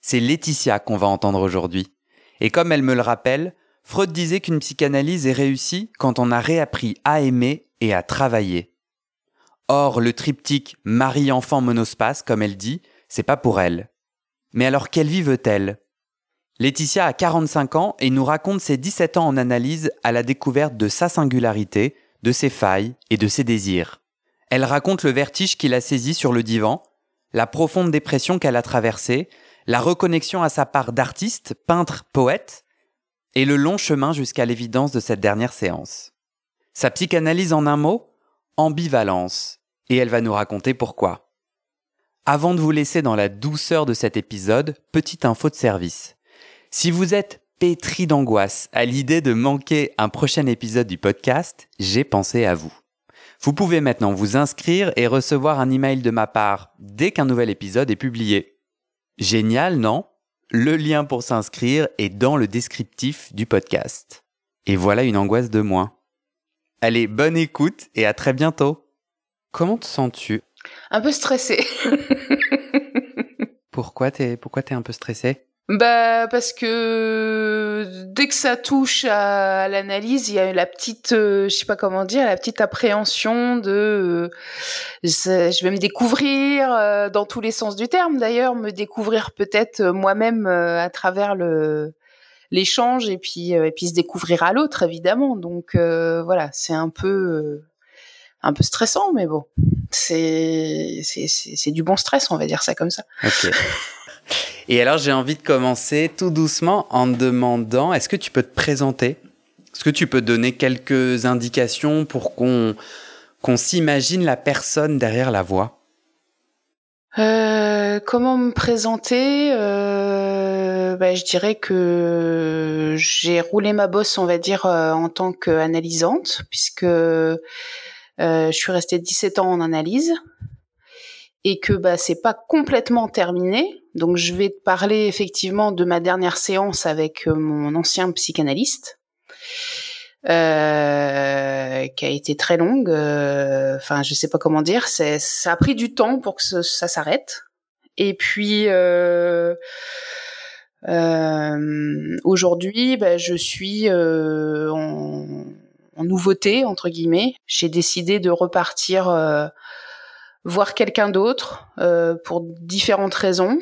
C'est Laetitia qu'on va entendre aujourd'hui. Et comme elle me le rappelle, Freud disait qu'une psychanalyse est réussie quand on a réappris à aimer et à travailler. Or, le triptyque mari-enfant monospace, comme elle dit, c'est pas pour elle. Mais alors quelle vie veut-elle? Laetitia a 45 ans et nous raconte ses 17 ans en analyse à la découverte de sa singularité, de ses failles et de ses désirs. Elle raconte le vertige qui l'a saisi sur le divan, la profonde dépression qu'elle a traversée, la reconnexion à sa part d'artiste, peintre, poète, et le long chemin jusqu'à l'évidence de cette dernière séance. Sa psychanalyse en un mot Ambivalence. Et elle va nous raconter pourquoi. Avant de vous laisser dans la douceur de cet épisode, petite info de service. Si vous êtes pétri d'angoisse à l'idée de manquer un prochain épisode du podcast, j'ai pensé à vous. Vous pouvez maintenant vous inscrire et recevoir un email de ma part dès qu'un nouvel épisode est publié. Génial, non? Le lien pour s'inscrire est dans le descriptif du podcast. Et voilà une angoisse de moins. Allez, bonne écoute et à très bientôt. Comment te sens-tu? Un peu stressée. pourquoi t'es pourquoi t'es un peu stressée? Bah parce que dès que ça touche à l'analyse, il y a la petite, euh, je sais pas comment dire, la petite appréhension de, euh, je vais me découvrir euh, dans tous les sens du terme d'ailleurs, me découvrir peut-être moi-même à travers le l'échange et puis et puis se découvrir à l'autre évidemment. Donc voilà, c'est un peu un peu stressant, mais bon, c'est c'est c'est du bon stress, on va dire ça comme ça. Et alors, j'ai envie de commencer tout doucement en demandant, est-ce que tu peux te présenter? Est-ce que tu peux donner quelques indications pour qu'on qu'on s'imagine la personne derrière la voix? Euh, Comment me présenter? Euh, bah, Je dirais que j'ai roulé ma bosse, on va dire, euh, en tant qu'analysante, puisque euh, je suis restée 17 ans en analyse et que bah, c'est pas complètement terminé. Donc je vais te parler effectivement de ma dernière séance avec euh, mon ancien psychanalyste, euh, qui a été très longue. Euh, enfin, je sais pas comment dire. Ça a pris du temps pour que ça s'arrête. Et puis euh, euh, aujourd'hui, bah, je suis en, en, nouveauté entre guillemets. J'ai décidé de repartir voir quelqu'un d'autre euh, pour différentes raisons.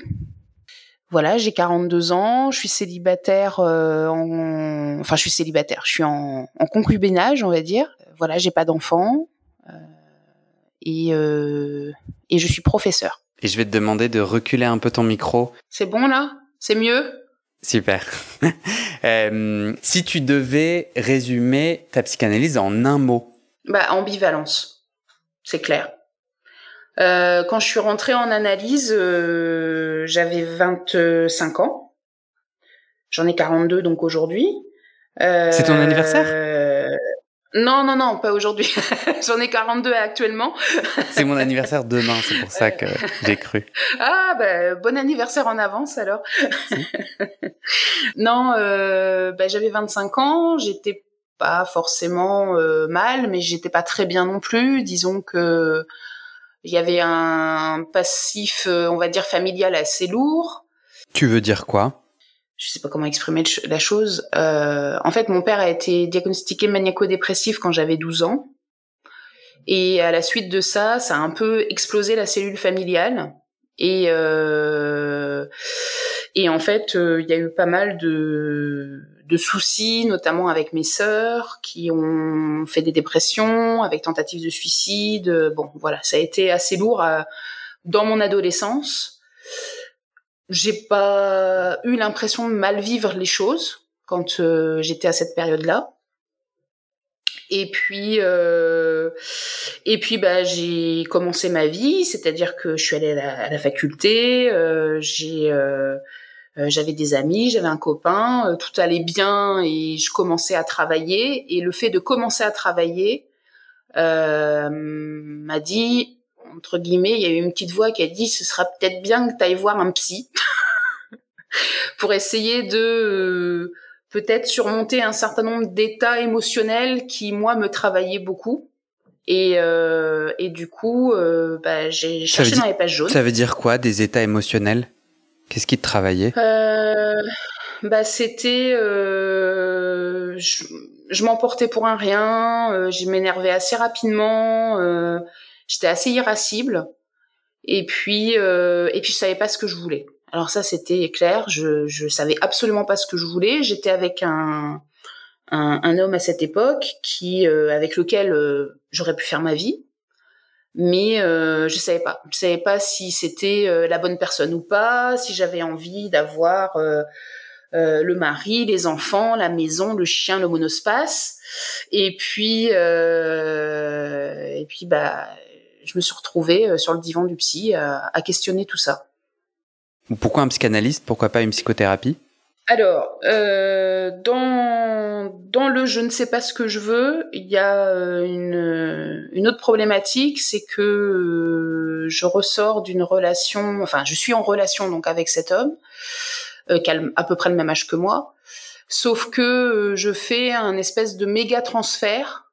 Voilà, j'ai 42 ans, je suis célibataire, euh, en... enfin je suis célibataire, je suis en, en concubinage, on va dire. Voilà, j'ai pas d'enfant euh, et, et je suis professeur. Et je vais te demander de reculer un peu ton micro. C'est bon là? C'est mieux? Super. si tu devais résumer ta psychanalyse en un mot? Bah ambivalence, c'est clair. Euh, quand je suis rentrée en analyse, euh, j'avais 25 ans. J'en ai 42 donc aujourd'hui. Euh, c'est ton anniversaire? Non, non, non, pas aujourd'hui. J'en ai 42 actuellement. c'est mon anniversaire demain, c'est pour ça que j'ai cru. Ah, bah, bon anniversaire en avance alors. non, bah, j'avais 25 ans, j'étais pas forcément mal, mais j'étais pas très bien non plus. Disons que il y avait un passif, euh, on va dire, familial assez lourd. Tu veux dire quoi? Je sais pas comment exprimer la chose. Euh, en fait, mon père a été diagnostiqué maniaco-dépressif quand j'avais 12 ans. Et à la suite de ça, ça a un peu explosé la cellule familiale. Et euh, et en fait, euh, il y a eu pas mal de de soucis, notamment avec mes sœurs qui ont fait des dépressions, avec tentatives de suicide. Bon, voilà, ça a été assez lourd dans mon adolescence j'ai pas eu l'impression de mal vivre les choses quand euh, j'étais à cette période-là. Et puis, euh, et puis, bah, j'ai commencé ma vie, c'est-à-dire que je suis allée à la, faculté, euh, j'ai, euh, euh, j'avais des amis, j'avais un copain, tout allait bien et je commençais à travailler. Et le fait de commencer à travailler m'a dit, entre guillemets, il y a eu une petite voix qui a dit ce sera peut-être bien que tu ailles voir un psy pour essayer de euh, peut-être surmonter un certain nombre d'états émotionnels qui moi me travaillaient beaucoup. Et, euh, et du coup, euh, bah, j'ai cherché dans les pages jaunes. Ça veut dire quoi, des états émotionnels? Qu'est-ce qui te travaillait? Euh, bah, C'était... Euh, je, m'emportais pour un rien, euh, je m'énervais assez rapidement, j'étais assez irascible et puis et puis je savais pas ce que je voulais. Alors ça c'était clair, je je savais absolument pas ce que je voulais. J'étais avec un, un, un homme à cette époque qui avec lequel j'aurais pu faire ma vie, mais euh, je savais pas. Je savais pas si c'était euh, la bonne personne ou pas, si j'avais envie d'avoir le mari, les enfants, la maison, le chien, le monospace. Et puis et puis bah je me suis retrouvée euh, sur le divan du psy euh, à, questionner tout ça. Pourquoi un psychanalyste? Pourquoi pas une psychothérapie? Alors, euh, dans dans le je ne sais pas ce que je veux, il y a une une autre problématique, c'est que je ressors d'une relation, enfin je suis en relation donc avec cet homme qui a à peu près le même âge que moi, sauf que je fais un espèce de méga transfert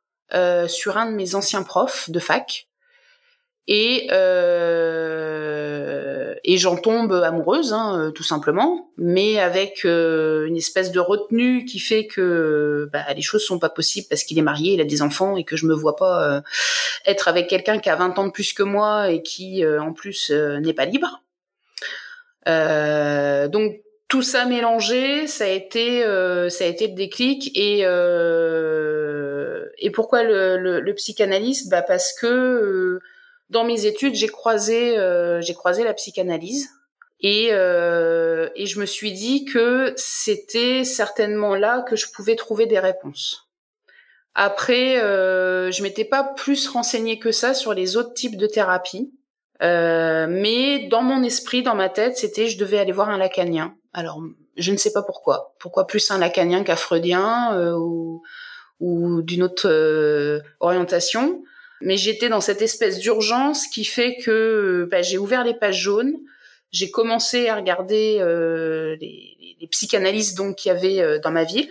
sur un de mes anciens profs de fac. Et euh, et j'en tombe amoureuse hein, euh, tout simplement mais avec euh, une espèce de retenue qui fait que bah, les choses sont pas possibles parce qu'il est marié il a des enfants et que je me vois pas euh, être avec quelqu'un qui a 20 ans de plus que moi et qui euh, en plus n'est pas libre. Donc tout ça mélangé ça a été ça a été le déclic et et pourquoi le, le, le psychanalyste? Bah parce que dans mes études, j'ai croisé, euh, j'ai croisé la psychanalyse et, euh, et je me suis dit que c'était certainement là que je pouvais trouver des réponses. Après, euh, je m'étais pas plus renseignée que ça sur les autres types de thérapies, euh, mais dans mon esprit, dans ma tête, c'était je devais aller voir un lacanien. Alors, je ne sais pas pourquoi. Pourquoi plus un lacanien qu'un freudien euh, ou, ou d'une autre euh, orientation? Mais j'étais dans cette espèce d'urgence qui fait que bah, j'ai ouvert les pages jaunes, j'ai commencé à regarder euh, les, les, psychanalystes donc qu'il y avait euh, dans ma ville.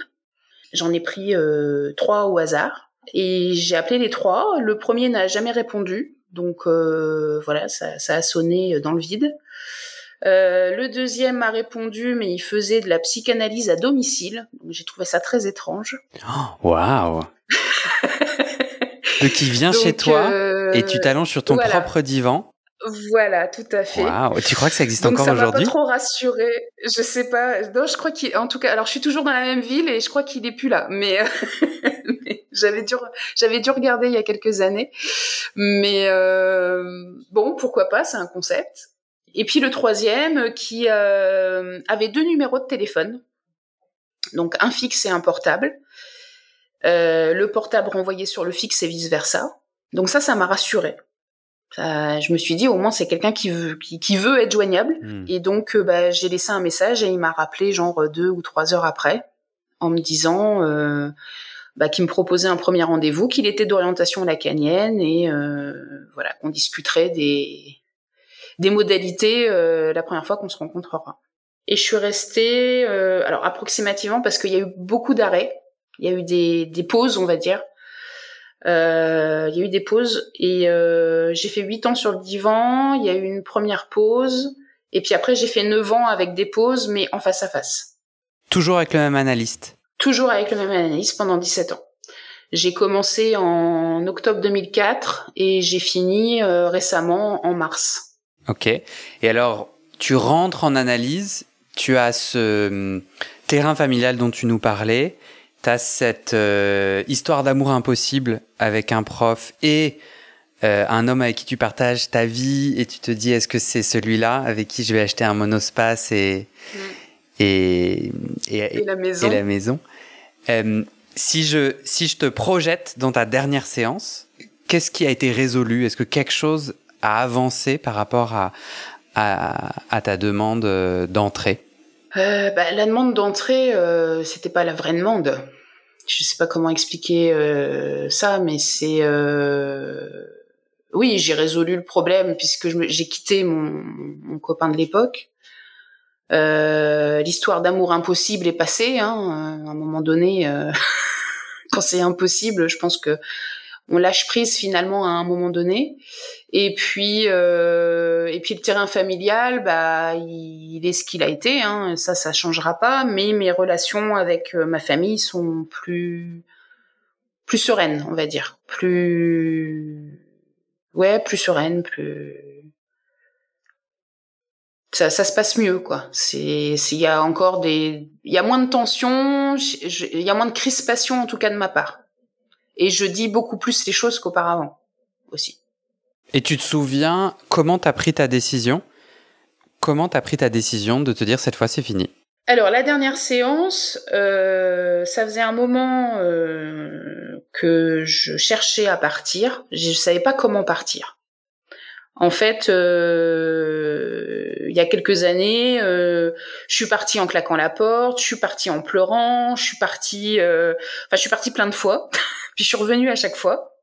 J'en ai pris euh, trois au hasard et j'ai appelé les trois. Le premier n'a jamais répondu, donc euh, voilà, ça, a sonné dans le vide. Euh, le deuxième a répondu, mais il faisait de la psychanalyse à domicile. J'ai trouvé ça très étrange. Waouh Donc il vient chez toi euh, et tu t'allonges sur ton propre divan. Voilà, tout à fait. Wow. Tu crois que ça existe encore aujourd'hui Ça m'a pas trop rassuré. Je sais pas. Non, je crois qu'il. En tout cas, alors je suis toujours dans la même ville et je crois qu'il est plus là. Mais, mais j'avais dû, j'avais dû regarder il y a quelques années. Mais euh... bon, pourquoi pas C'est un concept. Et puis le troisième qui euh, avait deux numéros de téléphone, donc un fixe et un portable. Euh, le portable renvoyé sur le fixe et vice versa. Donc ça, ça m'a rassurée. je me suis dit au moins c'est quelqu'un qui veut qui, veut être joignable hmm. et donc euh, bah, j'ai laissé un message et il m'a rappelé genre deux ou trois heures après en me disant euh, bah, qu'il me proposait un premier rendez-vous, qu'il était d'orientation lacanienne et euh, voilà qu'on discuterait des des modalités la première fois qu'on se rencontrera. Et je suis restée alors approximativement parce qu'il y a eu beaucoup d'arrêts il y a eu des, des pauses, on va dire. Euh, il y a eu des pauses et euh, j'ai fait huit ans sur le divan. Il y a eu une première pause et puis après j'ai fait neuf ans avec des pauses, mais en face à face. Toujours avec le même analyste Toujours avec le même analyste pendant 17 ans. J'ai commencé en octobre 2004 et j'ai fini euh, récemment en mars. Ok. Et alors, tu rentres en analyse, tu as ce hum, terrain familial dont tu nous parlais, tu as cette euh, histoire d'amour impossible avec un prof et euh, un homme avec qui tu partages ta vie et tu te dis est-ce que c'est celui-là avec qui je vais acheter un monospace et, mm. et, et, la maison. Et la maison. Euh, si, je, si je te projette dans ta dernière séance, qu'est-ce qui a été résolu? Est-ce que quelque chose a avancé par rapport à, à, à ta demande euh, d'entrée? Euh, bah, La demande d'entrée, euh, c'était pas la vraie demande. Je sais pas comment expliquer euh, ça, mais c'est euh, oui, j'ai résolu le problème puisque j'ai quitté mon, copain de l'époque. Euh, L'histoire d'amour impossible est passée. Hein, à un moment donné, euh, quand c'est impossible, je pense que on lâche prise finalement à un moment donné. Et puis, euh, et puis le terrain familial, bah, il, est ce qu'il a été. Hein, ça, ça changera pas. Mais mes relations avec euh, ma famille sont plus, plus sereines, on va dire, plus ouais, plus sereine, plus ça, ça se passe mieux quoi. C'est il y a encore des il y a moins de tension, il y a moins de crispation en tout cas de ma part. Et je dis beaucoup plus les choses qu'auparavant aussi. Et tu te souviens comment t'as pris ta décision? Comment t'as pris ta décision de te dire cette fois c'est fini? Alors la dernière séance, euh, ça faisait un moment euh, que je cherchais à partir. Je savais pas comment partir. En fait, euh, il y a quelques années, je suis partie en claquant la porte, je suis partie en pleurant, je suis partie, enfin je suis partie plein de fois, je suis revenue à chaque fois.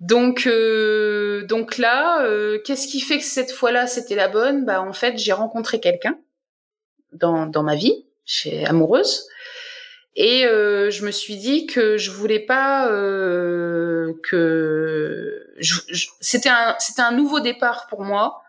Donc, donc là, qu'est-ce qui fait que cette fois-là c'était la bonne? Bah en fait, j'ai rencontré quelqu'un dans, dans ma vie, chez amoureuse. Et euh, je me suis dit que je voulais pas euh, que c'était un c'était un nouveau départ pour moi.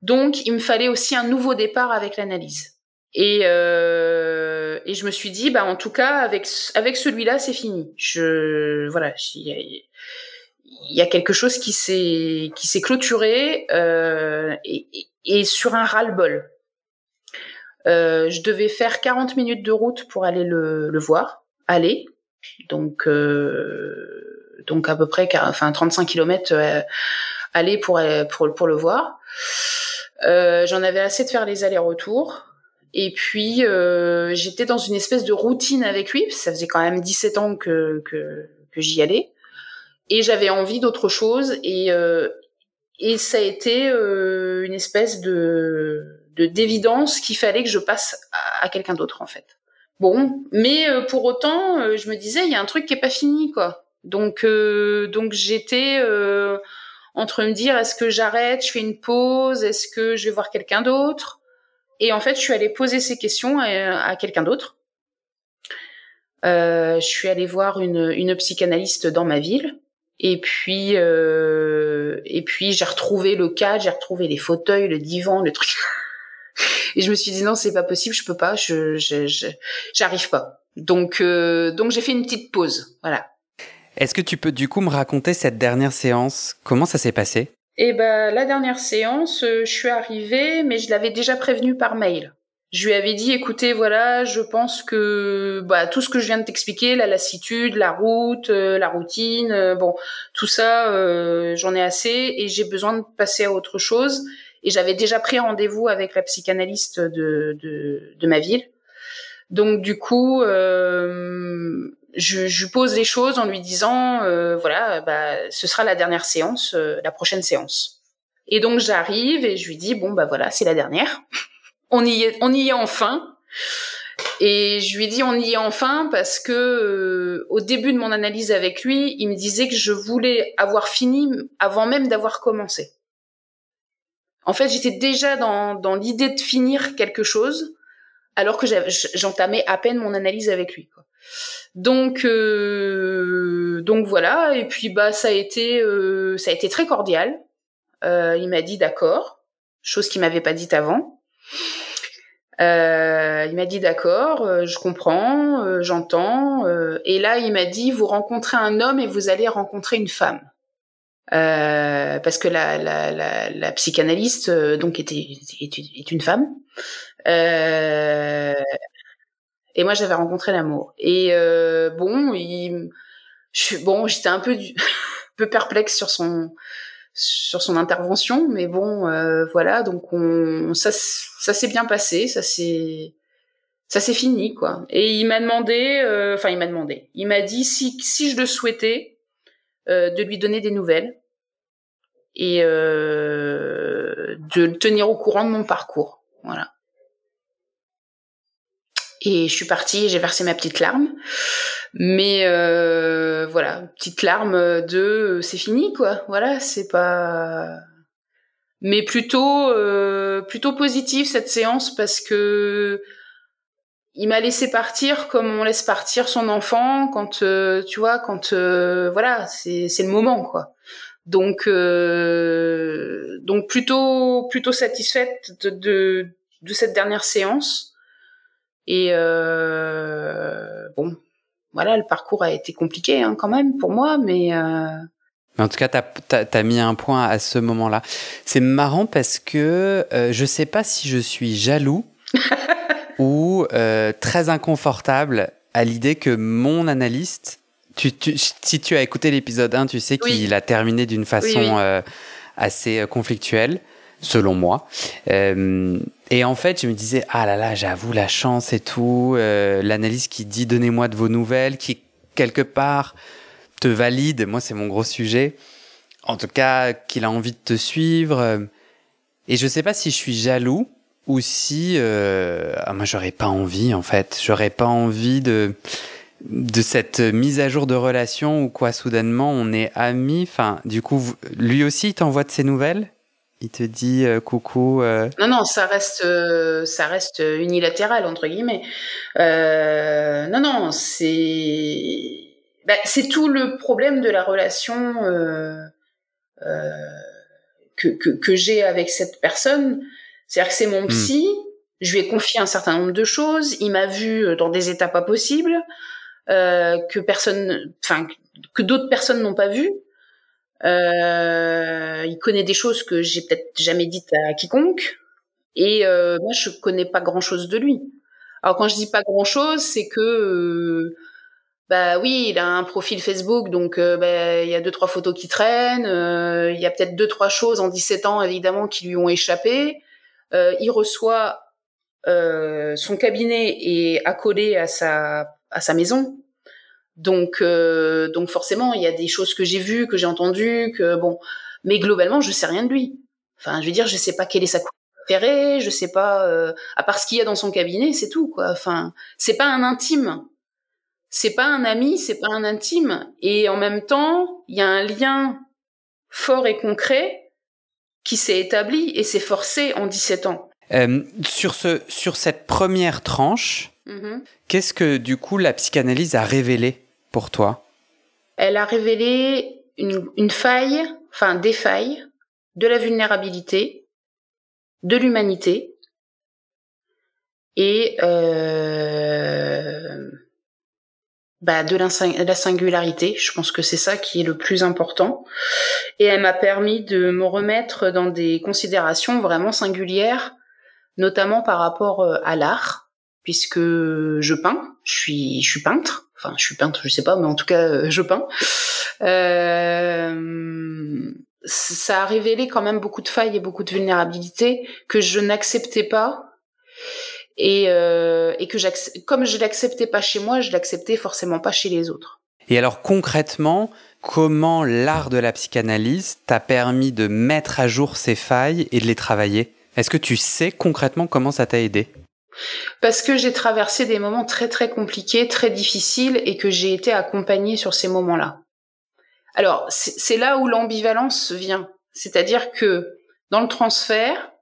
Donc il me fallait aussi un nouveau départ avec l'analyse. Et euh, et je me suis dit bah en tout cas avec avec celui-là c'est fini. Je voilà il y, a quelque chose qui s'est qui s'est clôturé euh, et, et, sur un ras-le-bol. Euh, je devais faire 40 minutes de route pour aller le, le voir, aller. Donc, euh, donc à peu près, enfin 35 km euh, aller pour, pour, pour le voir. Euh, J'en avais assez de faire les allers-retours. Et puis euh, j'étais dans une espèce de routine avec lui. Ça faisait quand même 17 ans que, que, que j'y allais. Et j'avais envie d'autre chose. Et, euh, et ça a été euh, une espèce de de d'évidence qu'il fallait que je passe à, quelqu'un d'autre en fait. Bon, mais euh, pour autant, euh, je me disais il y a un truc qui est pas fini quoi. Donc euh, donc j'étais entre me dire est-ce que j'arrête, je fais une pause, est-ce que je vais voir quelqu'un d'autre? Et en fait, je suis allée poser ces questions à, quelqu'un d'autre. je suis allée voir une, une psychanalyste dans ma ville. Et puis, et puis j'ai retrouvé le cadre, j'ai retrouvé les fauteuils, le divan, le truc. Et je me suis dit non, c'est pas possible, je peux pas, je j'arrive pas. Donc euh, donc j'ai fait une petite pause, voilà. Est-ce que tu peux du coup me raconter cette dernière séance? Comment ça s'est passé? Eh ben la dernière séance, euh, je suis arrivée, mais je l'avais déjà prévenu par mail. Je lui avais dit, écoutez, voilà, je pense que bah, tout ce que je viens de t'expliquer, la lassitude, la route, euh, la routine, bon, tout ça, j'en ai assez et j'ai besoin de passer à autre chose. Et j'avais déjà pris rendez-vous avec la psychanalyste de, de, de ma ville. Donc du coup, euh, je, je pose les choses en lui disant, euh, voilà, bah, ce sera la dernière séance, euh, la prochaine séance. Et donc j'arrive et je lui dis, bon bah voilà, c'est la dernière. on y est, on y est enfin. Et je lui dis on y est enfin parce que euh, au début de mon analyse avec lui, il me disait que je voulais avoir fini avant même d'avoir commencé. En fait, j'étais déjà dans, dans l'idée de finir quelque chose, alors que j'entamais à peine mon analyse avec lui. Donc, euh, donc voilà. Et puis bah ça a été, euh, ça a été très cordial. Euh, il m'a dit d'accord, chose qu'il m'avait pas dite avant. Il m'a dit d'accord, je comprends, j'entends. et là, il m'a dit vous rencontrez un homme et vous allez rencontrer une femme. parce que la, la, psychanalyste donc était est une femme. Et moi, j'avais rencontré l'amour. Et bon, il, je, bon, j'étais un peu, du, peu perplexe sur son sur son intervention, mais bon, euh, voilà, donc on, ça, ça s'est bien passé, ça s'est, ça s'est fini, quoi. Et il m'a demandé, euh, enfin, il m'a demandé, il m'a dit si, si je le souhaitais, euh, de lui donner des nouvelles et de le tenir au courant de mon parcours, voilà. Et je suis partie, j'ai versé ma petite larme. Mais euh, voilà, petite larme de euh, c'est fini quoi. Voilà, c'est pas. Mais plutôt euh, plutôt positif cette séance parce que il m'a laissé partir comme on laisse partir son enfant quand euh, tu vois quand euh, voilà c'est c'est le moment quoi. Donc donc plutôt plutôt satisfaite de, de de cette dernière séance et bon voilà, le parcours a été compliqué hein, quand même pour moi, mais. Euh... En tout cas, tu as, mis un point à ce moment-là. C'est marrant parce que euh, je sais pas si je suis jaloux ou euh, très inconfortable à l'idée que mon analyste, tu, tu, si tu as écouté l'épisode 1, tu sais qu'il a terminé d'une façon euh, assez euh, conflictuelle selon moi. Euh, et en fait, je me disais, ah là là, j'avoue la chance et tout, euh, l'analyse qui dit donnez-moi de vos nouvelles, qui quelque part te valide, moi c'est mon gros sujet, en tout cas qu'il a envie de te suivre. Et je sais pas si je suis jaloux ou si euh, ah, moi j'aurais pas envie en fait, j'aurais pas envie de de cette mise à jour de relation ou quoi soudainement on est amis. Enfin, du coup, lui aussi il t'envoie de ses nouvelles? Il te dit euh, coucou. Euh. Non, non, ça reste, euh, ça reste unilatéral entre guillemets. non, non, c'est, bah, c'est tout le problème de la relation que, que, que j'ai avec cette personne. C'est-à-dire que c'est mon hmm. psy. Je lui ai confié un certain nombre de choses. Il m'a vu dans des états pas possibles que personne, enfin que d'autres personnes n'ont pas vu. Euh, il connaît des choses que j'ai peut-être jamais dites à quiconque. Et euh, moi, je connais pas grand-chose de lui. Alors quand je dis pas grand-chose, c'est que euh, bah oui, il a un profil Facebook, donc euh, bah, il y a deux trois photos qui traînent. il y a peut-être deux trois choses en 17 ans évidemment qui lui ont échappé. il reçoit son cabinet est accolé à sa à sa maison. Donc, euh, donc forcément, il y a des choses que j'ai vues, que j'ai entendues, que bon, mais globalement, je sais rien de lui. Enfin, je veux dire, je sais pas quelle est sa couleur préférée, je sais pas, euh, à part ce qu'il y a dans son cabinet, c'est tout, quoi. Enfin, c'est pas un intime, c'est pas un ami, c'est pas un intime, et en même temps, il y a un lien fort et concret qui s'est établi et s'est forcé en 17 ans. Euh, sur ce, sur cette première tranche, mm-hmm. qu'est-ce que du coup la psychanalyse a révélé pour toi? Elle a révélé une, faille, enfin des failles, de la vulnérabilité, de l'humanité et euh, bah, de la singularité. Je pense que c'est ça qui est le plus important. Et elle m'a permis de me remettre dans des considérations vraiment singulières, notamment par rapport euh, à l'art, puisque je peins, je suis, je suis peintre, enfin je suis peintre, je sais pas, mais en tout cas euh, je peins. Euh, ça a révélé quand même beaucoup de failles et beaucoup de vulnérabilités que je n'acceptais pas. Et, euh, et que comme je l'acceptais pas chez moi, je l'acceptais forcément pas chez les autres. Et alors concrètement, comment l'art de la psychanalyse t'a permis de mettre à jour ces failles et de les travailler? Est-ce que tu sais concrètement comment ça t'a aidé? Parce que j'ai traversé des moments très très compliqués, très difficiles et que j'ai été accompagnée sur ces moments-là. Alors, c'est là où l'ambivalence vient. C'est-à-dire que dans le transfert,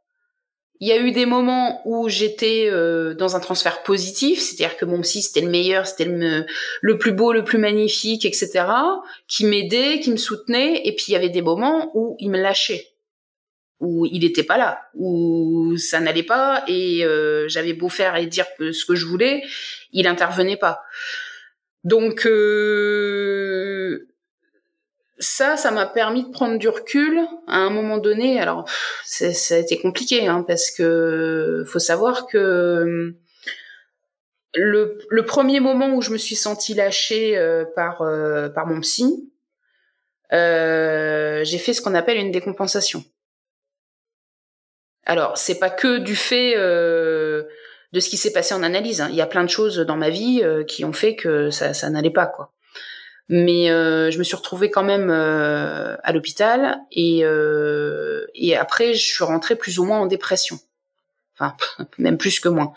il y a eu des moments où j'étais euh, dans un transfert positif, c'est-à-dire que mon psy c'était le meilleur, c'était le, le, plus beau, le plus magnifique, etc., qui m'aidait, qui me soutenait, et puis il y avait des moments où il me lâchait. Où il n'était pas là, où ça n'allait pas et euh, j'avais beau faire et dire ce que je voulais, il intervenait pas. Donc euh, ça, ça m'a permis de prendre du recul à un moment donné. Alors ça a été compliqué hein, parce que faut savoir que le, le, premier moment où je me suis sentie lâchée euh, par par mon psy, j'ai fait ce qu'on appelle une décompensation. Alors, c'est pas que du fait euh, de ce qui s'est passé en analyse. Hein. Il y a plein de choses dans ma vie euh, qui ont fait que ça, ça n'allait pas, quoi. Mais euh, je me suis retrouvée quand même à l'hôpital et, et après, je suis rentrée plus ou moins en dépression. Enfin, même plus que moins.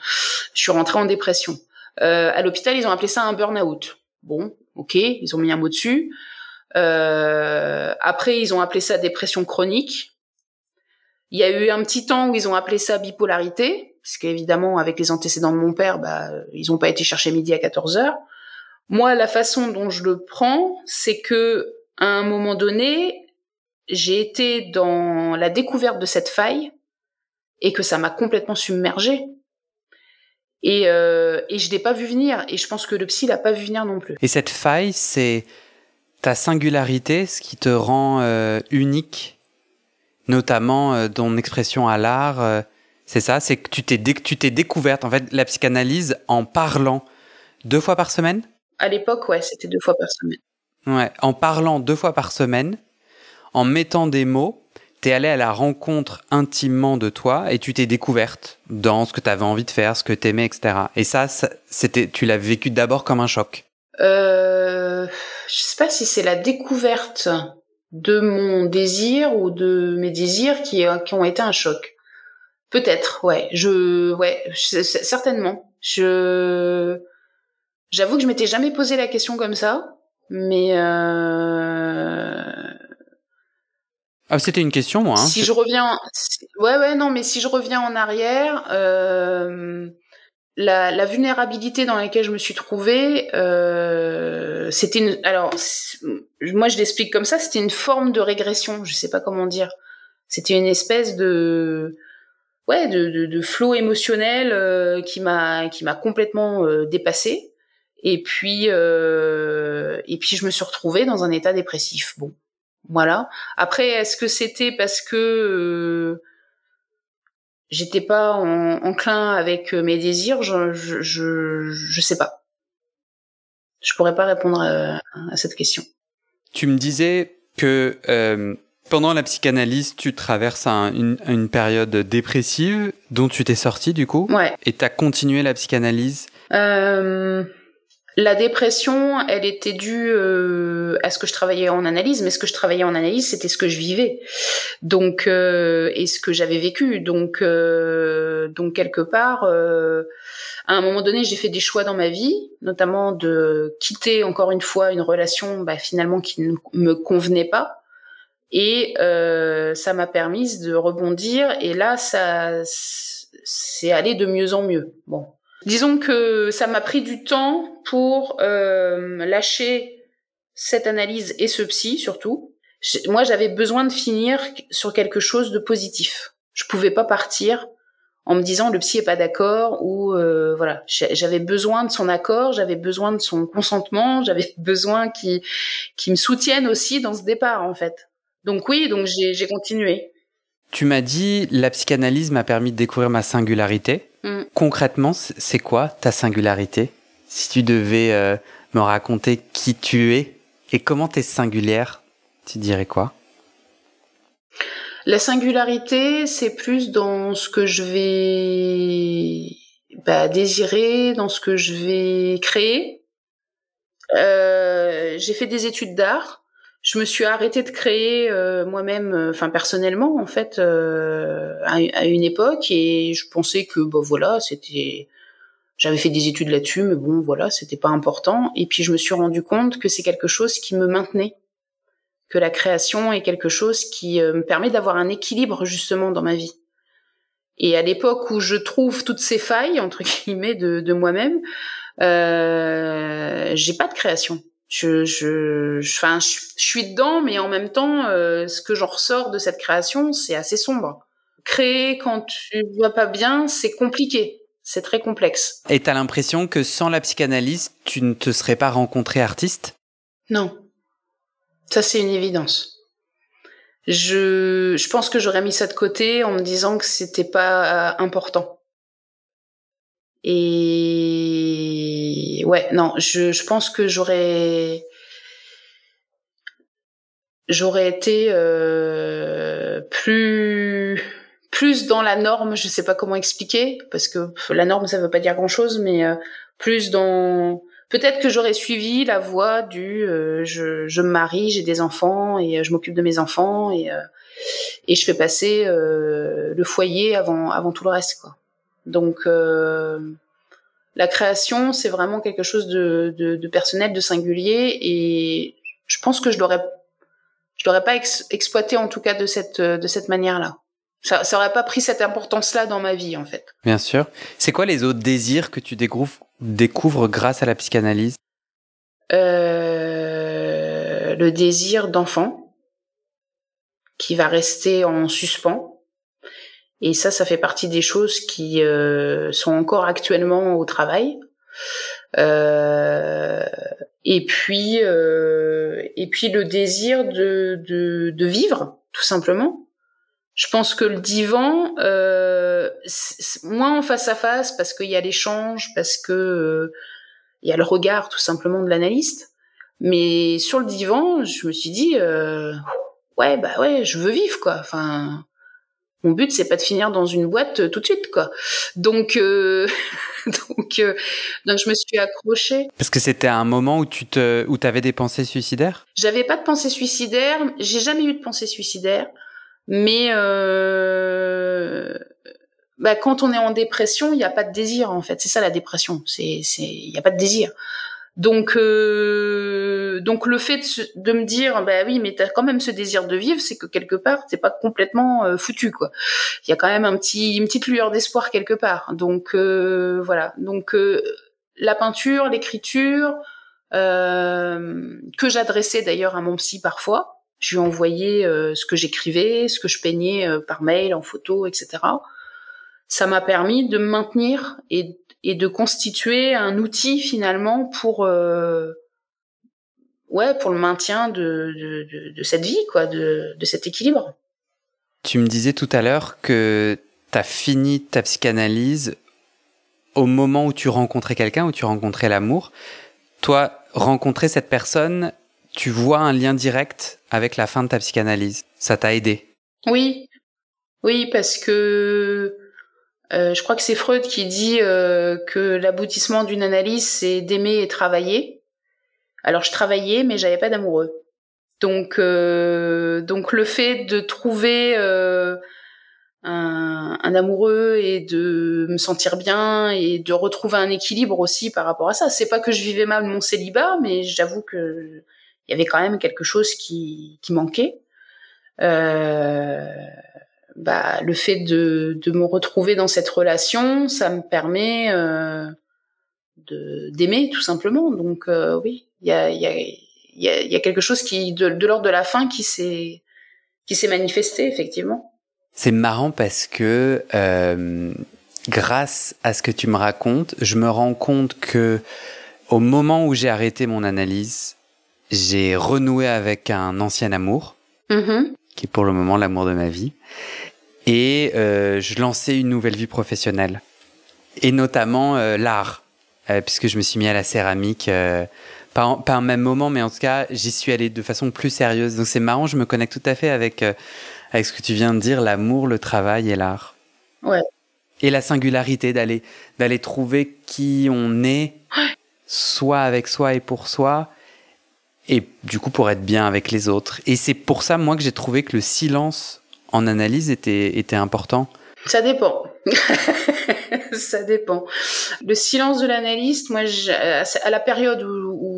Je suis rentrée en dépression. à l'hôpital, ils ont appelé ça un burn-out. Bon, ok, ils ont mis un mot dessus. après, ils ont appelé ça dépression chronique. Il y a eu un petit temps où ils ont appelé ça bipolarité, parce qu'évidemment, avec les antécédents de mon père, bah, ils n'ont pas été chercher midi à 14 heures. Moi, la façon dont je le prends, c'est que à un moment donné, j'ai été dans la découverte de cette faille et que ça m'a complètement submergée. Et, euh, et je l'ai pas vu venir. Et je pense que le psy l'a pas vu venir non plus. Et cette faille, c'est ta singularité, ce qui te rend euh, unique notamment euh, ton expression à l'art, euh, c'est ça, c'est que tu t'es tu t'es découverte en fait la psychanalyse en parlant deux fois par semaine? À l'époque, ouais, c'était deux fois par semaine. Ouais, en parlant deux fois par semaine, en mettant des mots, t'es allée à la rencontre intimement de toi et tu t'es découverte dans ce que tu avais envie de faire, ce que t'aimais, etc. Et ça, c'était, tu l'as vécu d'abord comme un choc? Euh, je sais pas si c'est la découverte de mon désir ou de mes désirs qui, qui ont été un choc. Peut-être, ouais. Je, ouais, certainement. Je, j'avoue que je m'étais jamais posé la question comme ça, mais euh... ah, c'était une question, moi. Hein. Si je reviens, ouais, ouais, non, mais si je reviens en arrière, euh la, la, vulnérabilité dans laquelle je me suis trouvée, euh, c'était une. Alors, moi, je l'explique comme ça. C'était une forme de régression. Je sais pas comment dire. C'était une espèce de ouais de, de, de flot émotionnel euh, qui m'a qui m'a complètement euh, dépassé. Et puis euh, et puis je me suis retrouvée dans un état dépressif. Bon, voilà. Après, est-ce que c'était parce que euh, j'étais pas en, enclin avec euh, mes désirs, je, je, je, je, sais pas. Je pourrais pas répondre à, cette question. Tu me disais que euh, pendant la psychanalyse, tu traverses une, une, période dépressive dont tu t'es sortie du coup. Ouais. Et tu as continué la psychanalyse? Euh, la dépression, elle était due euh, à ce que je travaillais en analyse, mais ce que je travaillais en analyse, c'était ce que je vivais, donc euh, et ce que j'avais vécu. Donc, euh, donc quelque part, à un moment donné, j'ai fait des choix dans ma vie, notamment de quitter encore une fois une relation, bah, finalement qui ne me convenait pas, et ça m'a permis de rebondir. Et là, ça, c'est allé de mieux en mieux. Bon, Disons que ça m'a pris du temps pour euh, lâcher cette analyse et ce psy surtout. Moi, j'avais besoin de finir sur quelque chose de positif. Je pouvais pas partir en me disant le psy est pas d'accord ou euh, voilà. J'avais besoin de son accord, j'avais besoin de son consentement, j'avais besoin qu'il qui me soutienne aussi dans ce départ en fait. Donc oui, donc j'ai continué. Tu m'as dit la psychanalyse m'a permis de découvrir ma singularité. Mm. Concrètement, c'est quoi ta singularité? Si tu devais euh, me raconter qui tu es et comment tu es singulière, tu dirais quoi? La singularité, c'est plus dans ce que je vais bah, désirer, dans ce que je vais créer. Euh, j'ai fait des études d'art je me suis arrêtée de créer euh, moi-même, euh, enfin personnellement en fait, euh, à, une époque et je pensais que bon voilà c'était, j'avais fait des études là-dessus, mais bon voilà c'était pas important. Et puis je me suis rendu compte que c'est quelque chose qui me maintenait, que la création est quelque chose qui me permet d'avoir un équilibre justement dans ma vie. Et à l'époque où je trouve toutes ces failles entre guillemets de, de moi-même, euh, j'ai pas de création Je, je, enfin, je, suis dedans, mais en même temps, euh, ce que j'en ressors de cette création, c'est assez sombre. Créer quand tu vas pas bien, c'est compliqué. C'est très complexe. Et t'as l'impression que sans la psychanalyse, tu ne te serais pas rencontré artiste? Non. Ça, c'est une évidence. Je, je pense que j'aurais mis ça de côté en me disant que c'était pas euh, important. Et ouais, non, je, je pense que j'aurais j'aurais été euh, plus plus dans la norme, je sais pas comment expliquer parce que la norme ça veut pas dire grand-chose mais euh, plus dans peut-être que j'aurais suivi la voie du euh, je, je me marie, j'ai des enfants et euh, je m'occupe de mes enfants et et je fais passer le foyer avant avant tout le reste quoi. Donc euh, la création, c'est vraiment quelque chose de, de, de, personnel, de singulier, et je pense que je l'aurais, je l'aurais pas exploité en tout cas de cette de cette manière-là. Ça, ça aurait pas pris cette importance-là dans ma vie en fait. Bien sûr. C'est quoi les autres désirs que tu découvres, découvres grâce à la psychanalyse? Euh, Le désir d'enfant qui va rester en suspens et ça, ça fait partie des choses qui euh, sont encore actuellement au travail. Euh, et puis, euh, et puis le désir de, de, de, vivre, tout simplement. Je pense que le divan, euh, moins en face à face, parce qu'il y a l'échange, parce que euh, il y a le regard, tout simplement, de l'analyste. Mais sur le divan, je me suis dit, euh, ouais, bah ouais, je veux vivre, quoi. Enfin, mon but c'est pas de finir dans une boîte euh, tout de suite quoi. Donc euh, donc euh, donc je me suis accrochée. Parce que c'était un moment où tu te où avais des pensées suicidaires? J'avais pas de pensées suicidaires, j'ai jamais eu de pensées suicidaires, mais euh, bah, quand on est en dépression, il n'y a pas de désir en fait. C'est ça la dépression. C'est c'est il y a pas de désir. Donc, euh, donc le fait de, de, me dire, bah oui, mais t'as quand même ce désir de vivre, c'est que quelque part, t'es pas complètement euh, foutu, quoi. Il y a quand même un petit, une petite lueur d'espoir quelque part. Donc euh, voilà. Donc euh, la peinture, l'écriture, que j'adressais d'ailleurs à mon psy parfois. Je lui envoyais ce que j'écrivais, ce que je peignais par mail, en photo, etc. Ça m'a permis de me maintenir et et de constituer un outil finalement pour euh, ouais pour le maintien de, de, de, cette vie quoi de, de cet équilibre. Tu me disais tout à l'heure que tu as fini ta psychanalyse au moment où tu rencontrais quelqu'un où tu rencontrais l'amour. Toi rencontrer cette personne tu vois un lien direct avec la fin de ta psychanalyse. Ça t'a aidé? Oui. Oui parce que euh, je crois que c'est Freud qui dit euh, que l'aboutissement d'une analyse, c'est d'aimer et travailler. Alors je travaillais, mais j'avais pas d'amoureux. Donc, euh, donc le fait de trouver un, un, amoureux et de me sentir bien et de retrouver un équilibre aussi par rapport à ça. C'est pas que je vivais mal mon célibat, mais j'avoue que il y avait quand même quelque chose qui, qui manquait. Euh, bah, le fait de, de me retrouver dans cette relation, ça me permet euh, d'aimer tout simplement. Donc euh, oui, y a, y, a, y, a, y a quelque chose qui de, de l'ordre de la fin qui s'est qui s'est manifesté effectivement. C'est marrant parce que euh, grâce à ce que tu me racontes, je me rends compte que au moment où j'ai arrêté mon analyse, j'ai renoué avec un ancien amour. Mm-hmm qui est pour le moment l'amour de ma vie. Et euh, je lançais une nouvelle vie professionnelle. Et notamment euh, l'art, puisque je me suis mis à la céramique. Pas, en, pas un même moment, mais en tout cas, j'y suis allé de façon plus sérieuse. Donc c'est marrant, je me connecte tout à fait avec, euh, avec ce que tu viens de dire, l'amour, le travail et l'art. Ouais. Et la singularité d'aller d'aller trouver qui on est, soit avec soi et pour soi, et du coup pour être bien avec les autres. Et c'est pour ça, moi, que j'ai trouvé que le silence en analyse était, était important. Ça dépend. ça dépend. Le silence de l'analyste, moi, à la période où, où,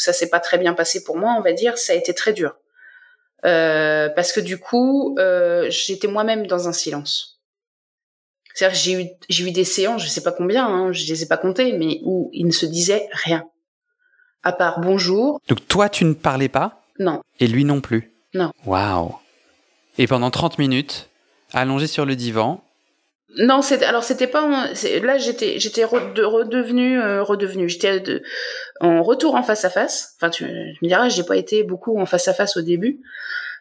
ça s'est pas très bien passé pour moi, on va dire, ça a été très dur. Euh, parce que du coup, euh, j'étais moi-même dans un silence. C'est-à-dire que j'ai eu, j'ai eu des séances, je sais pas combien, hein, je les ai pas comptées, mais où il ne se disait rien À part bonjour. Donc toi, tu ne parlais pas? Non. Et lui non plus? Non. Waouh. Et pendant 30 minutes, allongé sur le divan. Non, c'était alors c'était pas là j'étais j'étais redevenu euh, redevenu j'étais en retour en face à face. Enfin tu me diras, j'ai pas été beaucoup en face à face au début.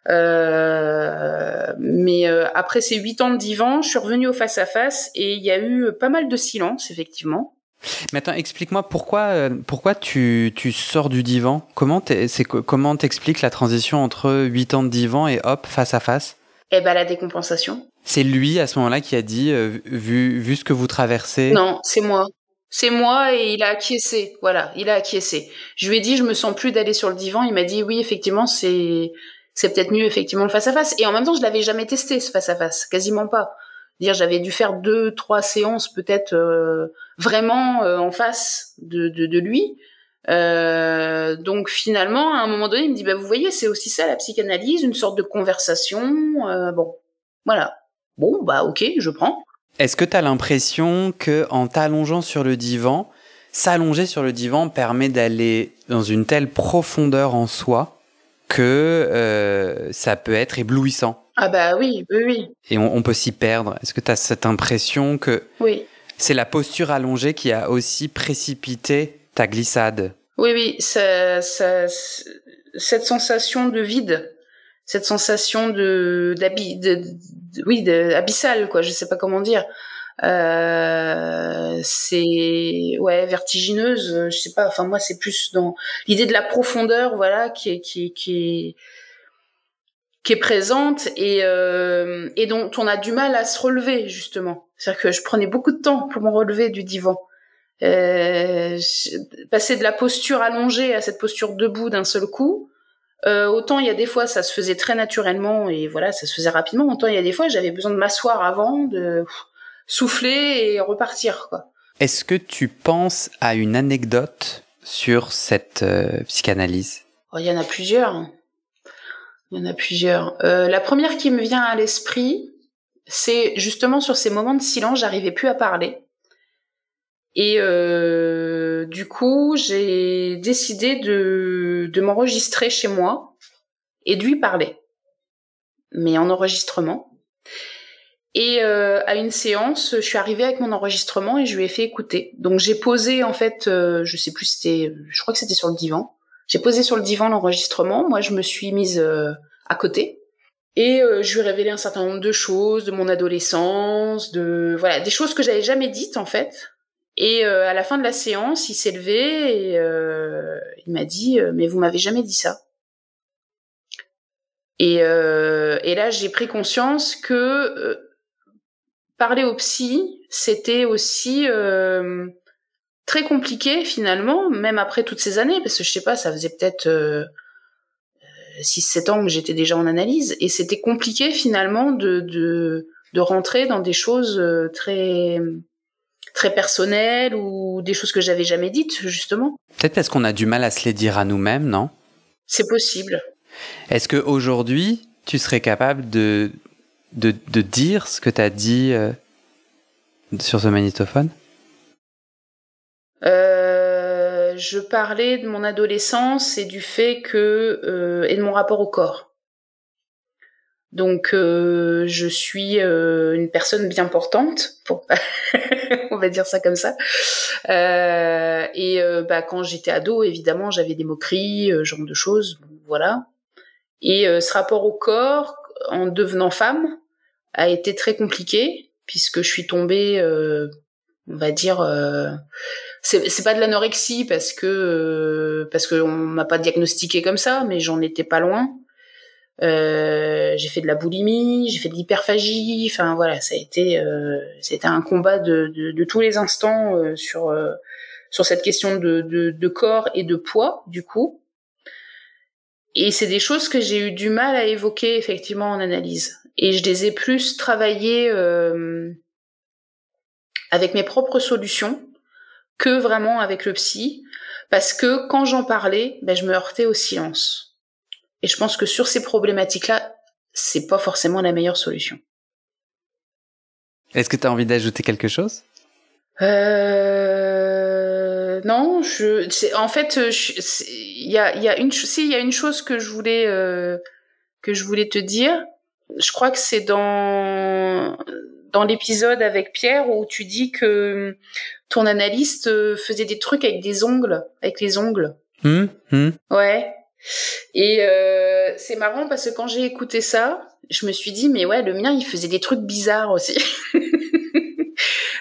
Euh, mais euh, après ces huit ans de divan, je suis revenue au face à face et il y a eu pas mal de silence effectivement. Mais attends, explique-moi pourquoi, euh, pourquoi tu, tu sors du divan? Comment c'est comment t'expliques la transition entre 8 ans de divan et hop, face à face? Eh ben la décompensation. C'est lui à ce moment-là qui a dit, euh, vu, vu ce que vous traversez Non, c'est moi. C'est moi et il a acquiescé. Voilà, il a acquiescé. Je lui ai dit, je me sens plus d'aller sur le divan. Il m'a dit, oui, effectivement, c'est c'est peut-être mieux effectivement le face à face. Et en même temps, je l'avais jamais testé ce face à face, quasiment pas dire j'avais dû faire deux trois séances peut-être euh, vraiment euh, en face de, de, de lui euh, donc finalement à un moment donné il me dit bah vous voyez c'est aussi ça la psychanalyse une sorte de conversation euh, bon voilà bon bah ok je prends est-ce que tu as l'impression que en t'allongeant sur le divan s'allonger sur le divan permet d'aller dans une telle profondeur en soi que ça peut être éblouissant? Ah bah oui, oui, oui. Et on, peut s'y perdre. Est-ce que tu as cette impression que oui. c'est la posture allongée qui a aussi précipité ta glissade? Oui, oui, ça, ça, cette sensation de vide, cette sensation de, de, oui, de, abyssale, quoi. Je sais pas comment dire. Euh, c'est ouais vertigineuse je sais pas enfin moi c'est plus dans l'idée de la profondeur voilà qui est qui qui qui est présente et, euh, et dont on a du mal à se relever justement. C'est-à-dire que je prenais beaucoup de temps pour me relever du divan. Euh, passer de la posture allongée à cette posture debout d'un seul coup. Euh, autant il y a des fois ça se faisait très naturellement et voilà ça se faisait rapidement. Autant il y a des fois j'avais besoin de m'asseoir avant, de souffler et repartir quoi. Est-ce que tu penses à une anecdote sur cette euh, psychanalyse? Oh, Il y en a plusieurs. Il y en a plusieurs. Euh, la première qui me vient à l'esprit, c'est justement sur ces moments de silence, j'arrivais plus à parler. Et euh, du coup, j'ai décidé de, m'enregistrer chez moi et de lui parler, mais en enregistrement. Et euh, à une séance, je suis arrivée avec mon enregistrement et je lui ai fait écouter. Donc j'ai posé en fait, euh, je sais plus, c'était, je crois que c'était sur le divan. J'ai posé sur le divan l'enregistrement. Moi, je me suis mise euh, à côté et je lui ai révélé un certain nombre de choses de mon adolescence, de voilà, des choses que j'avais jamais dites en fait. Et euh, à la fin de la séance, il s'est levé et il m'a dit "Mais vous m'avez jamais dit ça." Et, et là, j'ai pris conscience que parler au psy, c'était aussi très compliqué finalement, même après toutes ces années, parce que je sais pas, ça faisait peut-être euh, 6-7 ans que j'étais déjà en analyse, et c'était compliqué finalement de, de, de, rentrer dans des choses euh, très très personnelles ou des choses que j'avais jamais dites justement. Peut-être parce qu'on a du mal à se les dire à nous-mêmes, non? C'est possible. Est-ce que aujourd'hui tu serais capable de de, de dire ce que tu as dit euh, sur ce magnétophone? Euh, je parlais de mon adolescence et du fait que euh, et de mon rapport au corps. Donc euh, je suis euh, une personne bien portante, on va dire ça comme ça. Euh, et bah, quand j'étais ado, évidemment, j'avais des moqueries, genre de choses, voilà. Et ce rapport au corps, en devenant femme, a été très compliqué puisque je suis tombée, on va dire c'est pas de l'anorexie parce que euh, parce qu'on m'a pas diagnostiqué comme ça, mais j'en étais pas loin. Euh, j'ai fait de la boulimie, j'ai fait de l'hyperphagie. Enfin voilà, ça a été euh, c'était un combat de, de, de, tous les instants euh, sur euh, sur cette question de, de, corps et de poids du coup. Et c'est des choses que j'ai eu du mal à évoquer effectivement en analyse. Et je les ai plus travaillées avec mes propres solutions que vraiment avec le psy, parce que quand j'en parlais, ben, je me heurtais au silence. Et je pense que sur ces problématiques-là, c'est pas forcément la meilleure solution. Est-ce que tu as envie d'ajouter quelque chose? Euh... Euh, non, je, en fait, il y a, y a une, si, il y a une chose que je voulais, euh, que je voulais te dire. Je crois que c'est dans, dans l'épisode avec Pierre où tu dis que ton analyste euh, faisait des trucs avec des ongles, avec les ongles. Mmh, mmh. Ouais. Et euh, c'est marrant parce que quand j'ai écouté ça, je me suis dit mais ouais, le mien il faisait des trucs bizarres aussi.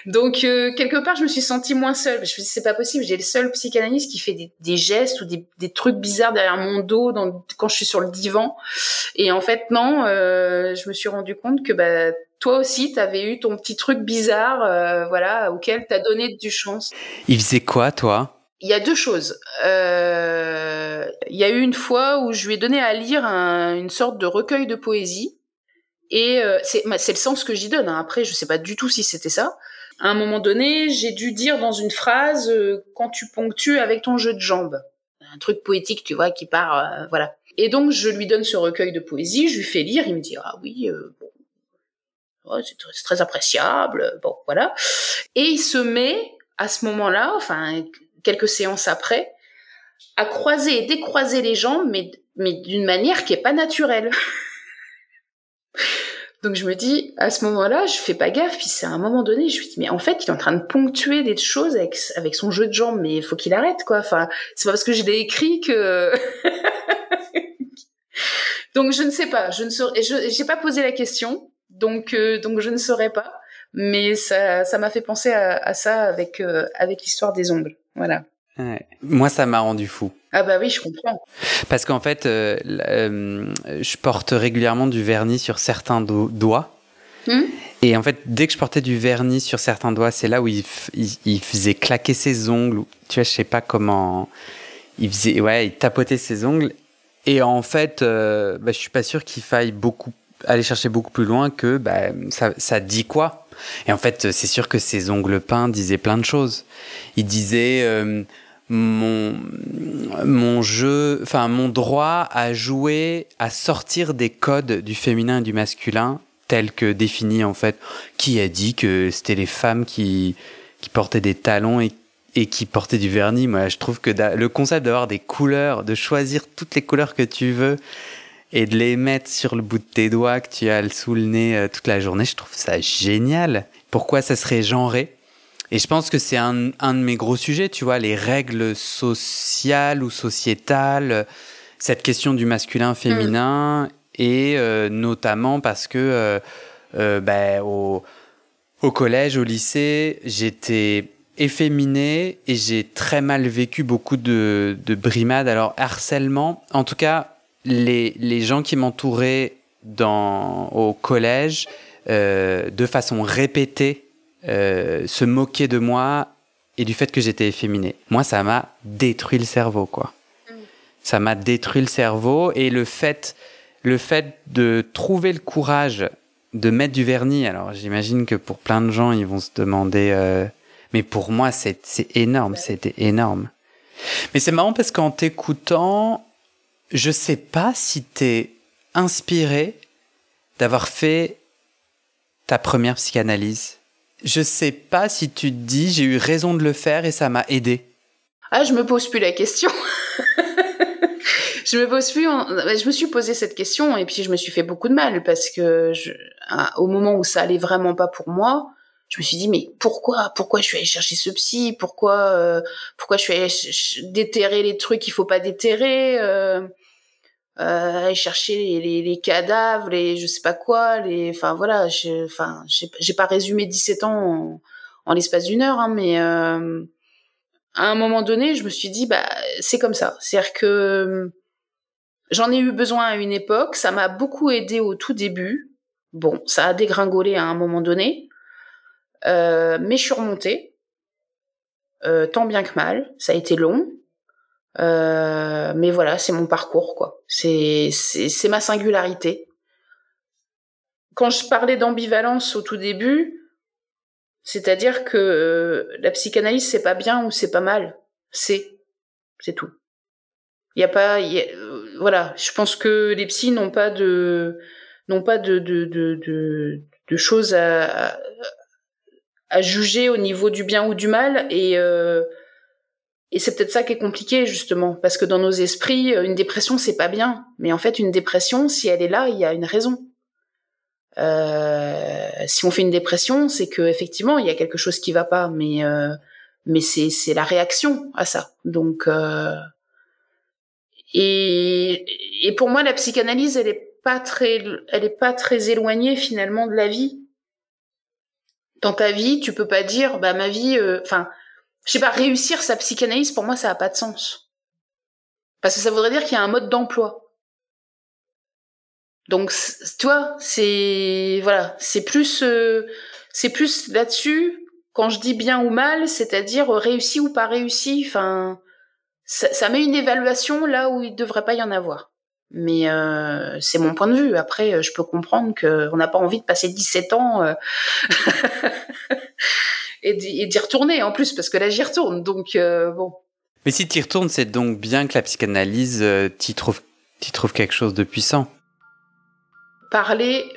Donc euh, quelque part, je me suis sentie moins seule. Je me suis dit c'est pas possible. J'ai le seul psychanalyste qui fait des, des gestes ou des, des, trucs bizarres derrière mon dos dans, quand je suis sur le divan. Et en fait non, euh, je me suis rendu compte que bah toi aussi, tu avais eu ton petit truc bizarre, euh, voilà, auquel tu as donné du chance. Il faisait quoi, toi? Il y a deux choses. Euh, il y a eu une fois où je lui ai donné à lire une sorte de recueil de poésie. Et euh, c'est le sens que j'y donne. Hein. Après, je sais pas du tout si c'était ça. À un moment donné, j'ai dû dire dans une phrase quand tu ponctues avec ton jeu de jambes, un truc poétique, tu vois, qui part, voilà. Et donc je lui donne ce recueil de poésie, je lui fais lire, il me dit ah oui, bon, c'est très appréciable, bon voilà. Et il se met à ce moment-là, enfin quelques séances après, à croiser et décroiser les jambes, mais, mais d'une manière qui est pas naturelle. Donc je me dis, à ce moment-là, je fais pas gaffe, puis c'est à un moment donné, je me dis, mais en fait, il est en train de ponctuer des choses avec, avec son jeu de jambes, mais il faut qu'il arrête, quoi. Enfin, c'est pas parce que je l'ai écrit que... Donc je ne sais pas, je ne saurais, je, j'ai pas posé la question, donc, euh, donc je ne saurais pas. Mais ça, ça m'a fait penser à, ça avec, euh, avec l'histoire des ongles. Voilà. Moi, ça m'a rendu fou. Ah bah oui, je comprends. Parce qu'en fait, euh, je porte régulièrement du vernis sur certains doigts. Hmm? Et en fait, dès que je portais du vernis sur certains doigts, c'est là où il, il, faisait claquer ses ongles. Tu vois, je sais pas comment. Il faisait, ouais, il tapotait ses ongles. Et en fait, bah, je suis pas sûr qu'il faille beaucoup aller chercher beaucoup plus loin que bah, ça, ça dit quoi? Et en fait, c'est sûr que ces ongles peints disaient plein de choses. Il disait euh, mon mon jeu, enfin mon droit à jouer, à sortir des codes du féminin et du masculin tels que définis en fait. Qui a dit que c'était les femmes qui qui portaient des talons et et qui portaient du vernis? Moi, je trouve que le concept d'avoir des couleurs, de choisir toutes les couleurs que tu veux, et de les mettre sur le bout de tes doigts que tu as sous le nez euh, toute la journée, je trouve ça génial. Pourquoi ça serait genré? Et je pense que c'est un, un, de mes gros sujets, tu vois, les règles sociales ou sociétales, cette question du masculin-féminin, et euh, notamment parce que euh, euh, ben, au, au collège, au lycée, j'étais efféminé et j'ai très mal vécu beaucoup de, de brimades. Alors harcèlement, en tout cas, les, les gens qui m'entouraient au collège, euh, de façon répétée, euh, se moquaient de moi et du fait que j'étais efféminé. Moi, ça m'a détruit le cerveau, quoi. Ça m'a détruit le cerveau et le fait, le fait de trouver le courage de mettre du vernis. Alors, j'imagine que pour plein de gens, ils vont se demander, euh, mais pour moi, c'est énorme, c'était énorme. Mais c'est marrant parce qu'en t'écoutant, je sais pas si tu es inspiré d'avoir fait ta première psychanalyse. Je sais pas si tu te dis j'ai eu raison de le faire et ça m'a aidé. Ah, je me pose plus la question. je me pose plus. Je me suis posé cette question et puis je me suis fait beaucoup de mal parce que je... au moment où ça allait vraiment pas pour moi, je me suis dit mais pourquoi pourquoi je suis allée chercher ce psy? Pourquoi euh, pourquoi je suis allée déterrer les trucs qu'il faut pas déterrer euh, aller chercher les, les, les, cadavres, les je sais pas quoi, les, enfin voilà, enfin j'ai pas résumé 17 ans en, en l'espace d'une heure, hein, mais euh, à un moment donné, je me suis dit bah c'est comme ça, c'est-à-dire que j'en ai eu besoin à une époque, ça m'a beaucoup aidé au tout début. Bon, ça a dégringolé à un moment donné, euh, mais je suis remontée, euh, tant bien que mal. Ça a été long, euh, mais voilà, c'est mon parcours, quoi. C'est c'est ma singularité. Quand je parlais d'ambivalence au tout début, c'est-à-dire que euh, la psychanalyse c'est pas bien ou c'est pas mal, c'est c'est tout. Il y a pas, y a, euh, voilà. Je pense que les psys n'ont pas de n'ont pas de de, de de, choses à, à, juger au niveau du bien ou du mal et Et c'est peut-être ça qui est compliqué justement, parce que dans nos esprits, une dépression c'est pas bien, mais en fait une dépression, si elle est là, il y a une raison. Euh, si on fait une dépression, c'est que effectivement il y a quelque chose qui va pas, mais euh, mais c'est c'est la réaction à ça. Donc euh, et et pour moi la psychanalyse elle est pas très elle est pas très éloignée finalement de la vie. Dans ta vie, tu peux pas dire bah ma vie, euh, enfin je sais pas réussir sa psychanalyse pour moi ça a pas de sens parce que ça voudrait dire qu'il y a un mode d'emploi. Donc, toi, c'est voilà, c'est plus, euh, c'est plus là-dessus. Quand je dis bien ou mal, c'est-à-dire réussi ou pas réussi. Enfin, ça, met une évaluation là où il devrait pas y en avoir. Mais euh, c'est mon point de vue. Après, je peux comprendre qu'on n'a pas envie de passer 17 ans euh, et d'y retourner en plus, parce que là, j'y retourne. Donc, bon. Mais si tu y retournes, c'est donc bien que la psychanalyse, tu trouves, trouves quelque chose de puissant parler,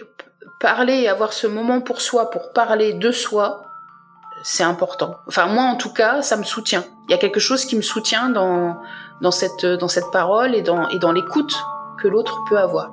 parler et avoir ce moment pour soi, pour parler de soi, c'est important. Enfin, moi, en tout cas, ça me soutient. Il y a quelque chose qui me soutient dans, dans, cette, dans cette parole et dans, et dans l'écoute que l'autre peut avoir.